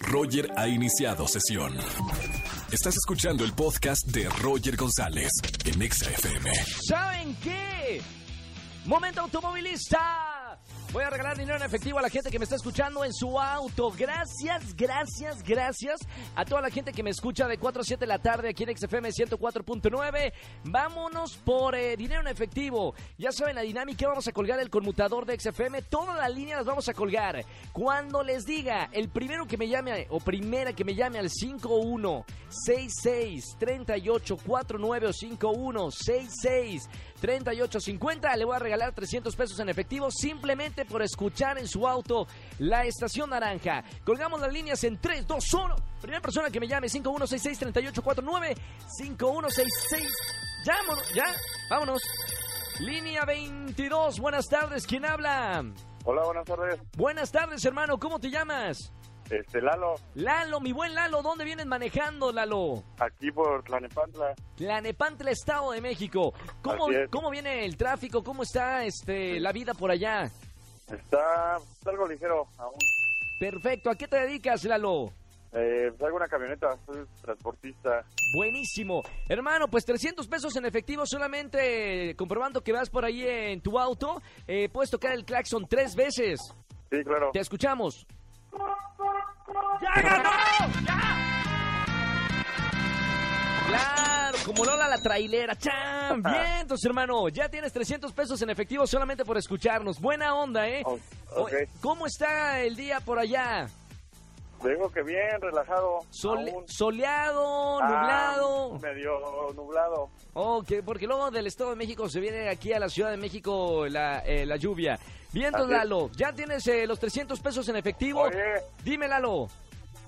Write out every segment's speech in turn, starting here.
Roger ha iniciado sesión. Estás escuchando el podcast de Roger González en Exa FM. ¿Saben qué? Momento automovilista. Voy a regalar dinero en efectivo a la gente que me está escuchando en su auto. Gracias, gracias, gracias a toda la gente que me escucha de 4 a 7 de la tarde aquí en XFM 104.9. Vámonos por eh, dinero en efectivo. Ya saben la dinámica, vamos a colgar el conmutador de XFM. Todas las líneas las vamos a colgar. Cuando les diga, el primero que me llame o primera que me llame al 5166 3849 o 5166 3850 le voy a regalar 300 pesos en efectivo simplemente por escuchar en su auto la estación naranja. Colgamos las líneas en 3, 2, 1. Primera persona que me llame 5166-3849. 5166. Llámonos, ya, vámonos. Línea 22, buenas tardes, ¿quién habla? Hola, buenas tardes. Buenas tardes, hermano, ¿cómo te llamas? Este, Lalo, Lalo, mi buen Lalo, ¿dónde vienes manejando, Lalo? aquí por Tlanepantla. Tlanepantla, Estado de México. ¿Cómo. ¿Cómo viene el tráfico? ¿Cómo está este la vida por allá? Está está algo ligero aún. Perfecto, ¿a qué te dedicas, Lalo? Eh, traigo una camioneta, soy transportista. Buenísimo. Hermano, pues 300 pesos en efectivo solamente comprobando que vas por ahí en tu auto. Eh, puedes tocar el claxon tres veces. Sí, claro. Te escuchamos. ¡Ya ganó! ¡Ya! Claro, como Lola la trailera. ¡Cham! Bien, entonces, hermano, ya tienes 300 pesos en efectivo solamente por escucharnos. Buena onda, ¿eh? Oh. ¿Cómo está el día por allá? Digo que bien, relajado. Sole- soleado, Ah, nublado. medio nublado. Ok, porque luego del Estado de México se viene aquí a la Ciudad de México la, eh, la lluvia. Bien. Lalo, ¿ya tienes eh, los 300 pesos en efectivo? Oye, Dime, Lalo.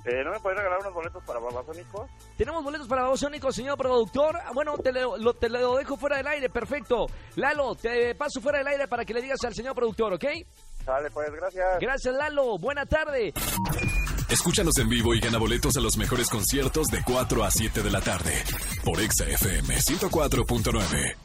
Eh, ¿no me puedes regalar unos boletos para babasónicos? ¿Tenemos boletos para Babasónicos, señor productor? Ah, Bueno, te lo, lo- te lo dejo fuera del aire, perfecto. Lalo, te paso fuera del aire para que le digas al señor productor, ¿ok? Dale, pues, gracias. Gracias, Lalo. Buena tarde. Escúchanos en vivo y gana boletos a los mejores conciertos de 4 a 7 de la tarde por Exa FM 104.9.